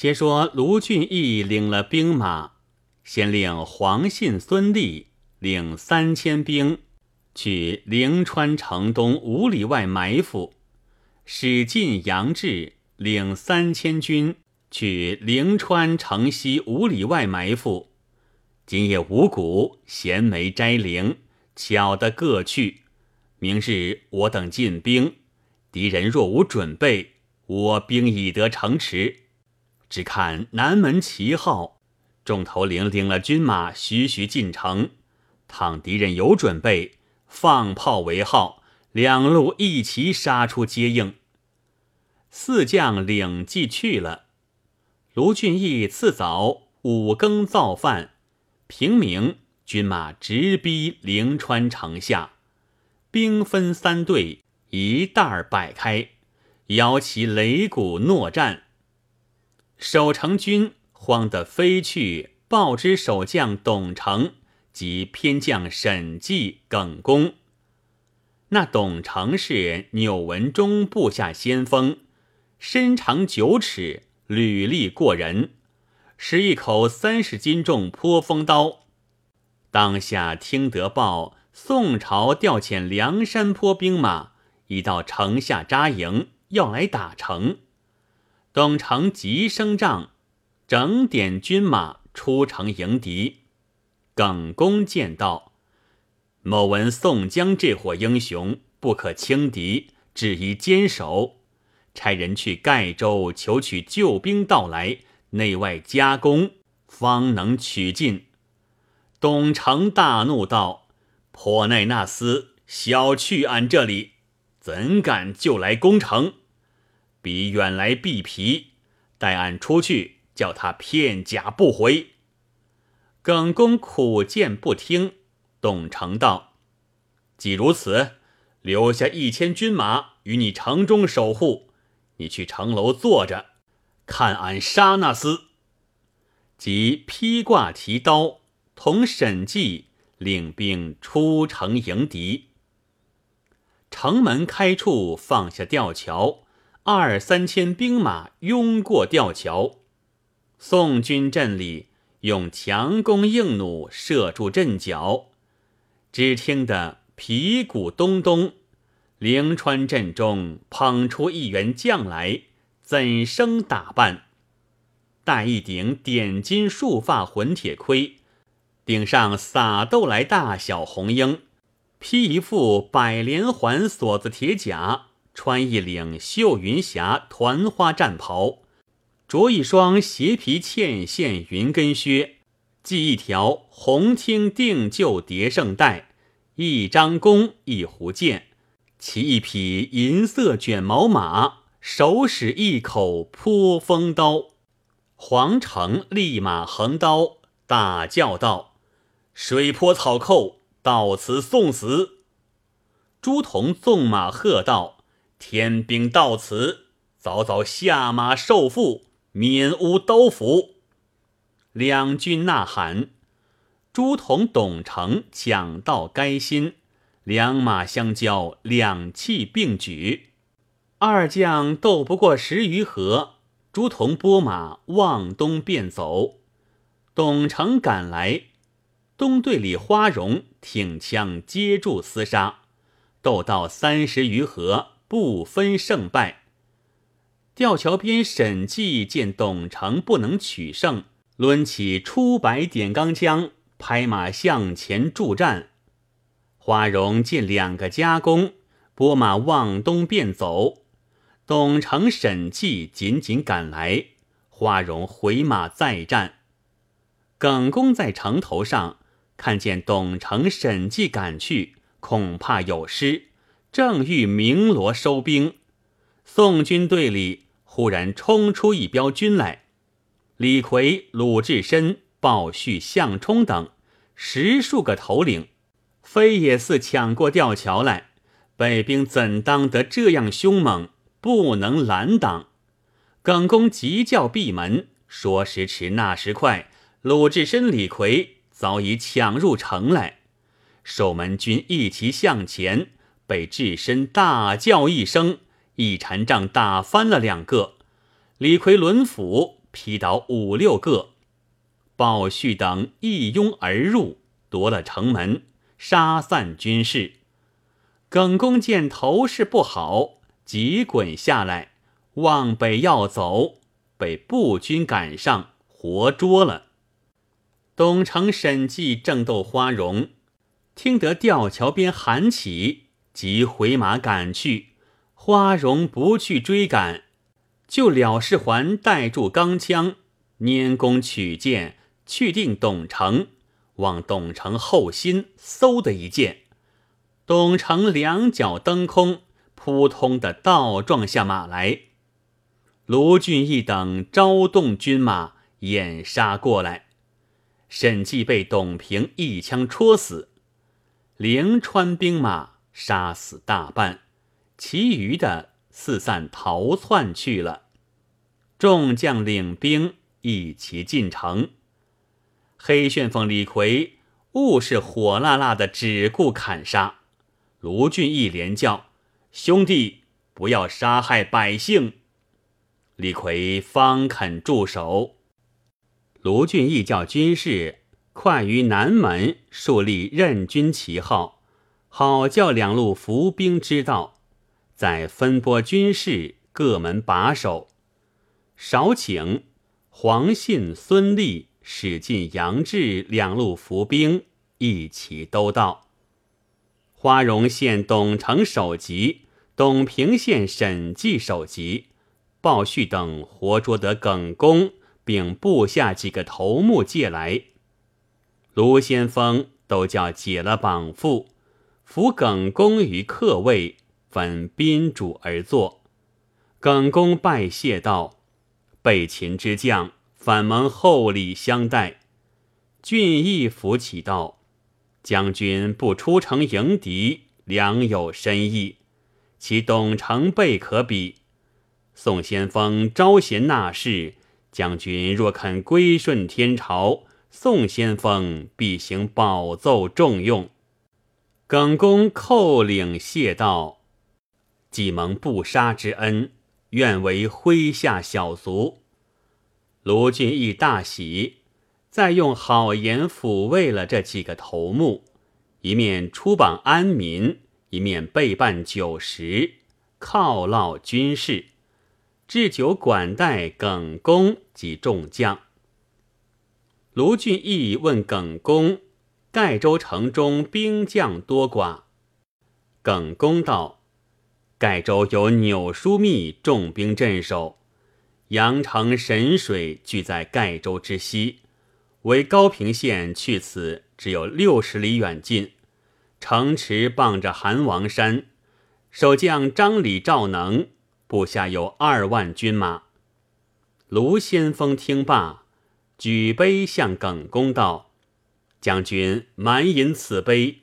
且说卢俊义领了兵马，先令黄信、孙立领三千兵去灵川城东五里外埋伏，史进、杨志领三千军去灵川城西五里外埋伏。今夜五谷、衔枚、摘绫，巧的各去。明日我等进兵，敌人若无准备，我兵已得城池。只看南门旗号，众头领领了军马，徐徐进城。倘敌人有准备，放炮为号，两路一齐杀出接应。四将领计去了。卢俊义次早五更造饭，平明军马直逼灵川城下，兵分三队，一袋摆开，摇旗擂鼓，诺战。守城军慌得飞去，报知守将董承及偏将沈纪、耿恭。那董承是钮文忠部下先锋，身长九尺，履历过人，使一口三十斤重泼锋刀。当下听得报，宋朝调遣梁山坡兵马已到城下扎营，要来打城。董承急升帐，整点军马出城迎敌。耿恭见到，某闻宋江这伙英雄不可轻敌，只宜坚守。差人去盖州求取救兵到来，内外夹攻，方能取进。董承大怒道：“破奈那厮小觑俺这里，怎敢就来攻城？”比远来避皮，待俺出去，叫他片甲不回。耿公苦谏不听，董承道：“既如此，留下一千军马与你城中守护，你去城楼坐着，看俺杀那厮。”即披挂提刀，同沈纪领兵出城迎敌。城门开处，放下吊桥。二三千兵马拥过吊桥，宋军阵里用强弓硬弩射住阵脚，只听得皮鼓咚咚，灵川阵中捧出一员将来，怎生打扮？戴一顶点金束发混铁盔，顶上撒豆来大小红缨，披一副百连环锁子铁甲。穿一领绣云霞团花战袍，着一双斜皮嵌线云跟靴，系一条红青定旧叠胜带，一张弓，一壶箭，骑一匹银色卷毛马，手使一口泼风刀。黄成立马横刀，大叫道：“水坡草寇到此送死！”朱仝纵马喝道。天兵到此，早早下马受缚，免无刀斧。两军呐喊，朱仝、董承抢到该心，两马相交，两气并举。二将斗不过十余合，朱仝拨马往东便走。董承赶来，东队里花荣挺枪接住厮杀，斗到三十余合。不分胜败。吊桥边，沈纪见董承不能取胜，抡起出白点钢枪，拍马向前助战。花荣见两个夹攻，拨马往东便走。董承、沈纪紧紧赶来，花荣回马再战。耿恭在城头上看见董承、沈纪赶去，恐怕有失。正欲鸣锣收兵，宋军队里忽然冲出一彪军来，李逵、鲁智深、鲍旭、项冲等十数个头领，非也似抢过吊桥来。北兵怎当得这样凶猛，不能拦挡？耿恭急叫闭门，说时迟，那时快，鲁智深、李逵早已抢入城来，守门军一齐向前。被智深大叫一声，一禅杖打翻了两个。李逵抡斧，劈倒五六个。鲍旭等一拥而入，夺了城门，杀散军士。耿恭见头势不好，急滚下来，往北要走，被步军赶上，活捉了。董承、沈纪正斗花荣，听得吊桥边喊起，即回马赶去。花荣不去追赶，就了事环带住钢枪，拈弓取箭。去定董承，望董承后心，嗖的一箭，董承两脚蹬空，扑通的倒撞下马来。卢俊义等招动军马掩杀过来，沈纪被董平一枪戳死，灵川兵马杀死大半，其余的四散逃窜去了。众将领兵一齐进城。黑旋风李逵误是火辣辣的，只顾砍杀。卢俊义连叫：“兄弟，不要杀害百姓！”李逵方肯住手。卢俊义叫军士快于南门树立任军旗号，好叫两路伏兵知道，再分拨军士各门把守。少请黄信、孙立。史进、杨志两路伏兵一起都到。花荣县董承首级，董平县审计首级，鲍旭等活捉得耿恭，并部下几个头目借来。卢先锋都叫解了绑缚，扶耿恭于客位，分宾主而坐。耿恭拜谢道：“被擒之将。”反蒙厚礼相待，俊义扶起道：“将军不出城迎敌，良有深意。其董承备可比。宋先锋招贤纳士，将军若肯归顺天朝，宋先锋必行保奏重用。”耿恭叩领谢道：“既蒙不杀之恩，愿为麾下小卒。”卢俊义大喜，再用好言抚慰了这几个头目，一面出榜安民，一面备办酒食，犒劳军士，置酒管待耿恭及众将。卢俊义问耿恭：“盖州城中兵将多寡？”耿恭道：“盖州有纽枢密重兵镇守。”阳城、神水聚在盖州之西，为高平县去此只有六十里远近。城池傍着韩王山，守将张李赵能，部下有二万军马。卢先锋听罢，举杯向耿恭道：“将军满饮此杯，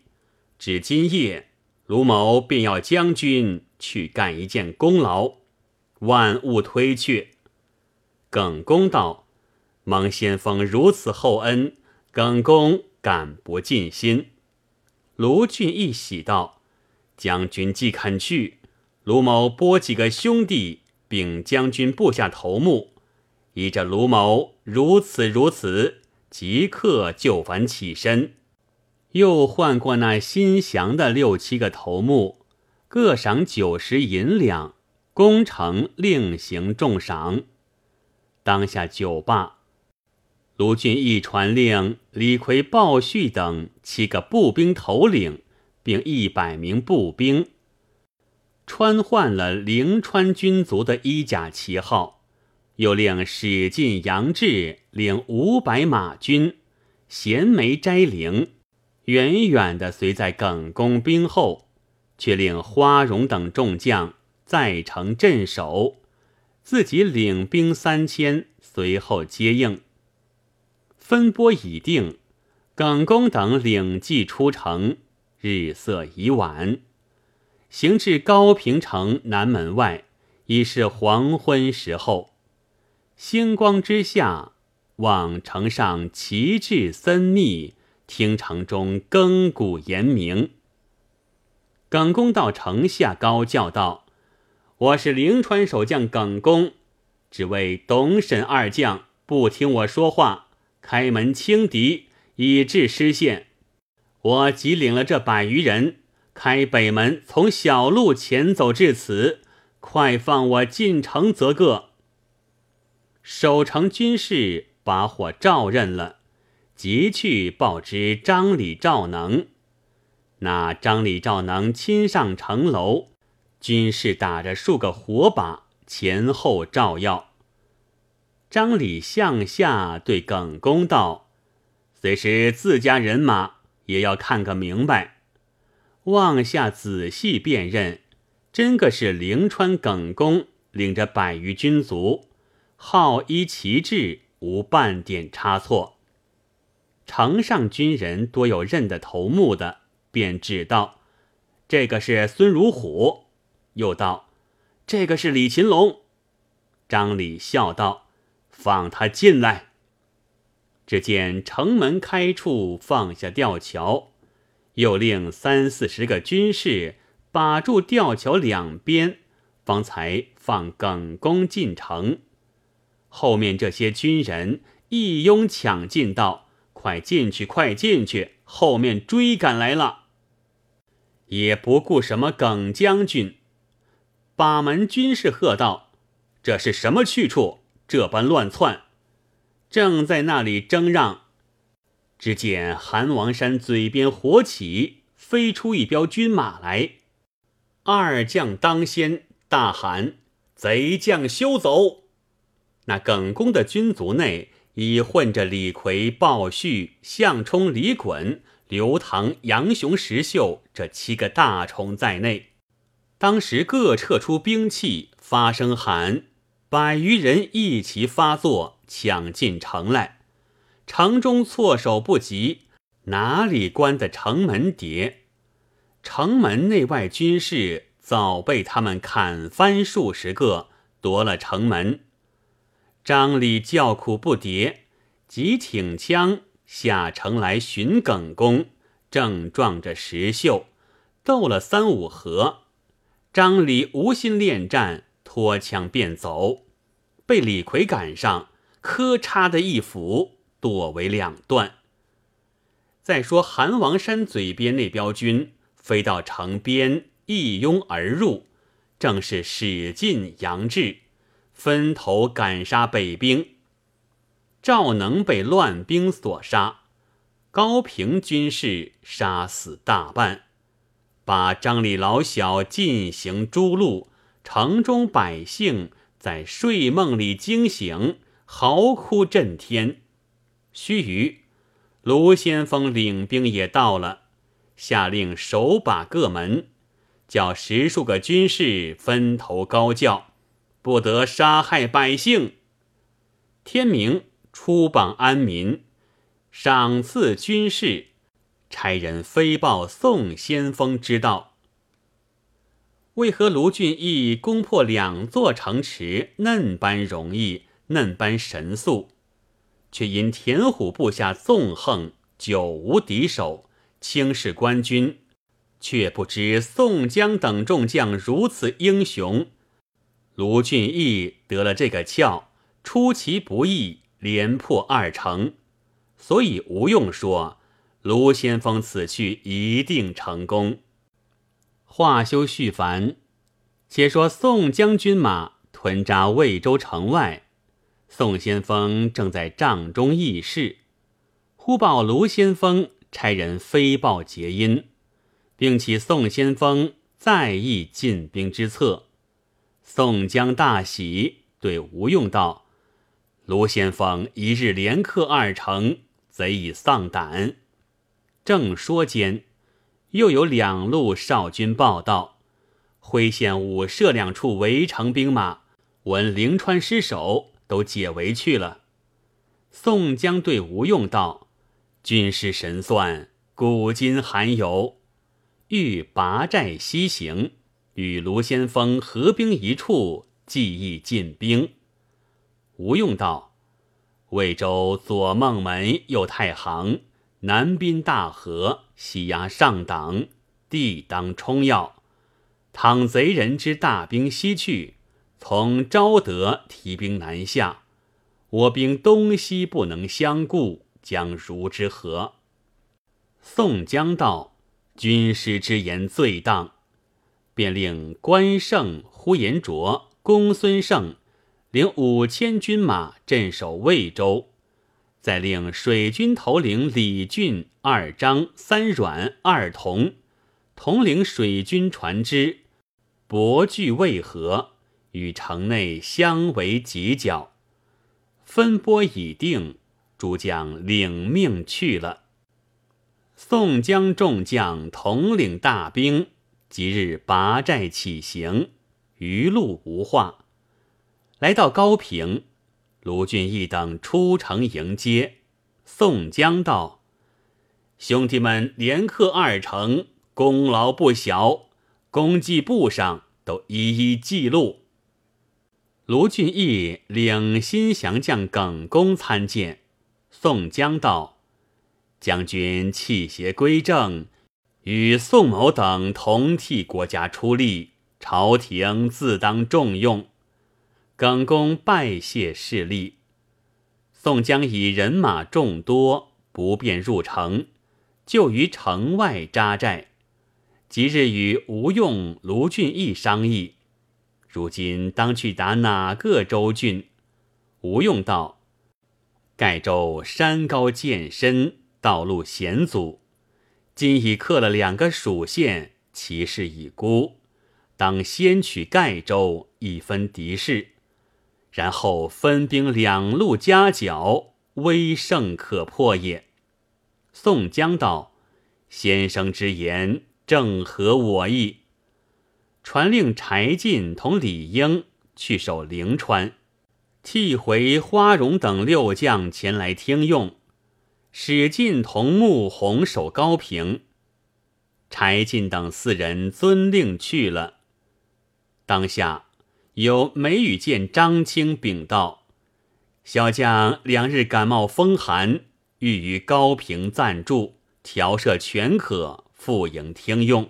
至今夜，卢某便要将军去干一件功劳，万勿推却。”耿恭道：“蒙先锋如此厚恩，耿恭感不尽心。”卢俊义喜道：“将军既肯去，卢某拨几个兄弟并将军部下头目，依着卢某如此如此，即刻就返起身。”又换过那新降的六七个头目，各赏九十银两，功成另行重赏。当下酒罢，卢俊义传令李逵、鲍旭等七个步兵头领，并一百名步兵，穿换了灵川军卒的衣甲旗号，又令史进、杨志领五百马军，衔枚摘绫，远远的随在耿恭兵后，却令花荣等众将在城镇守。自己领兵三千，随后接应。分拨已定，耿恭等领骑出城，日色已晚，行至高平城南门外，已是黄昏时候。星光之下，望城上旗帜森密，听城中更鼓严鸣。耿恭到城下高叫道。我是灵川守将耿恭，只为董沈二将不听我说话，开门轻敌，以致失陷。我即领了这百余人，开北门，从小路前走至此，快放我进城则个。守城军士把火照认了，即去报知张李赵能。那张李赵能亲上城楼，军士打着数个火把，前后照耀。张李向下对耿恭道：“虽是自家人马，也要看个明白。”望下仔细辨认，真个是灵川耿恭领着百余军卒，号依旗帜，无半点差错。城上军人多有认得头目的。便指道：“这个是孙如虎。”又道：“这个是李擒龙。”张礼笑道：“放他进来。”只见城门开处放下吊桥，又令三四十个军士把住吊桥两边，方才放耿恭进城。后面这些军人一拥抢进道：“快进去，快进去！后面追赶来了。”也不顾什么耿将军，把门军士喝道：“这是什么去处？这般乱窜！”正在那里争让，只见韩王山嘴边火起，飞出一彪军马来。二将当先，大喊：“贼将休走！”那耿恭的军卒内已混着李逵、鲍旭、项冲、李衮。刘唐、杨雄、石秀这七个大虫在内，当时各撤出兵器，发声喊，百余人一齐发作，抢进城来。城中措手不及，哪里关得城门叠？城门内外军士早被他们砍翻数十个，夺了城门。张礼叫苦不迭，即挺枪。下城来寻耿恭，正撞着石秀，斗了三五合。张李无心恋战，脱枪便走，被李逵赶上，磕嚓的一斧，剁为两段。再说韩王山嘴边那彪军飞到城边，一拥而入，正是使尽杨志，分头赶杀北兵。赵能被乱兵所杀，高平军士杀死大半，把张李老小进行诛戮。城中百姓在睡梦里惊醒，嚎哭震天。须臾，卢先锋领兵也到了，下令守把各门，叫十数个军士分头高叫，不得杀害百姓。天明。出榜安民，赏赐军士，差人飞报宋先锋之道。为何卢俊义攻破两座城池，嫩般容易，嫩般神速，却因田虎部下纵横，久无敌手，轻视官军，却不知宋江等众将如此英雄。卢俊义得了这个窍，出其不意。连破二城，所以吴用说卢先锋此去一定成功。话休续繁，且说宋将军马屯扎魏州城外，宋先锋正在帐中议事，忽报卢先锋差人飞报捷音，并起宋先锋再议进兵之策。宋江大喜，对吴用道。卢先锋一日连克二城，贼已丧胆。正说间，又有两路少军报道：辉县五社两处围城兵马，闻灵川失守，都解围去了。宋江对吴用道：“军师神算，古今罕有。欲拔寨西行，与卢先锋合兵一处，计议进兵。”吴用道：“魏州左孟门，右太行，南滨大河，西压上党，地当冲要。倘贼人之大兵西去，从昭德提兵南下，我兵东西不能相顾，将如之何？宋江道：“军师之言最当。”便令关胜、呼延灼、公孙胜领五千军马镇守魏州，再令水军头领李俊、二张、三阮、二童统领水军船只，泊据渭河，与城内相为犄角。分拨已定，诸将领命去了。宋江众将统领大兵。即日拔寨起行，余路无话。来到高平，卢俊义等出城迎接。宋江道：“兄弟们连克二城，功劳不小，功绩簿上都一一记录。”卢俊义领新降将耿恭参见。宋江道：“将军弃邪归正。”与宋某等同替国家出力，朝廷自当重用。耿恭拜谢势力。宋江以人马众多，不便入城，就于城外扎寨。即日与吴用、卢俊义商议，如今当去打哪个州郡？吴用道：“盖州山高涧深，道路险阻。”今已克了两个蜀县，其势已孤，当先取盖州，以分敌势，然后分兵两路夹角，威胜可破也。宋江道：“先生之言正合我意。”传令柴进同李应去守灵川，替回花荣等六将前来听用。史进同穆弘守高平，柴进等四人遵令去了。当下有梅雨见张青禀道：“小将两日感冒风寒，欲于高平暂住，调摄全可，复营听用。”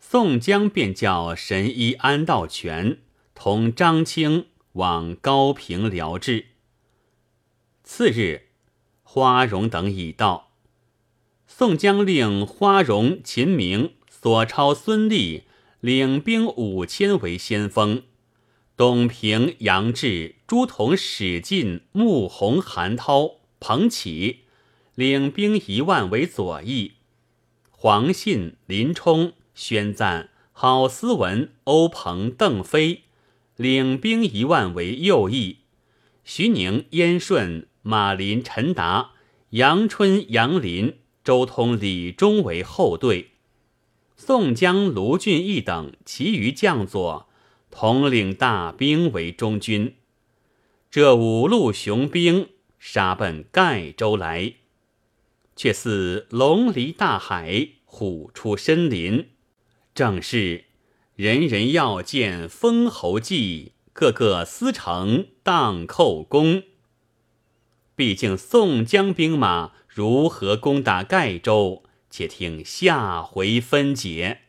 宋江便叫神医安道全同张青往高平疗治。次日。花荣等已到，宋江令花荣、秦明、索超、孙立领兵五千为先锋，董平、杨志、朱仝、史进、穆弘、韩涛、彭起领兵一万为左翼，黄信、林冲、宣赞、郝思文、欧鹏、邓飞领兵一万为右翼，徐宁、燕顺。马林、陈达、杨春、杨林、周通、李忠为后队，宋江、卢俊义等其余将佐统领大兵为中军。这五路雄兵杀奔盖州来，却似龙离大海，虎出深林。正是人人要见封侯记，个个思成荡寇功。毕竟宋江兵马如何攻打盖州？且听下回分解。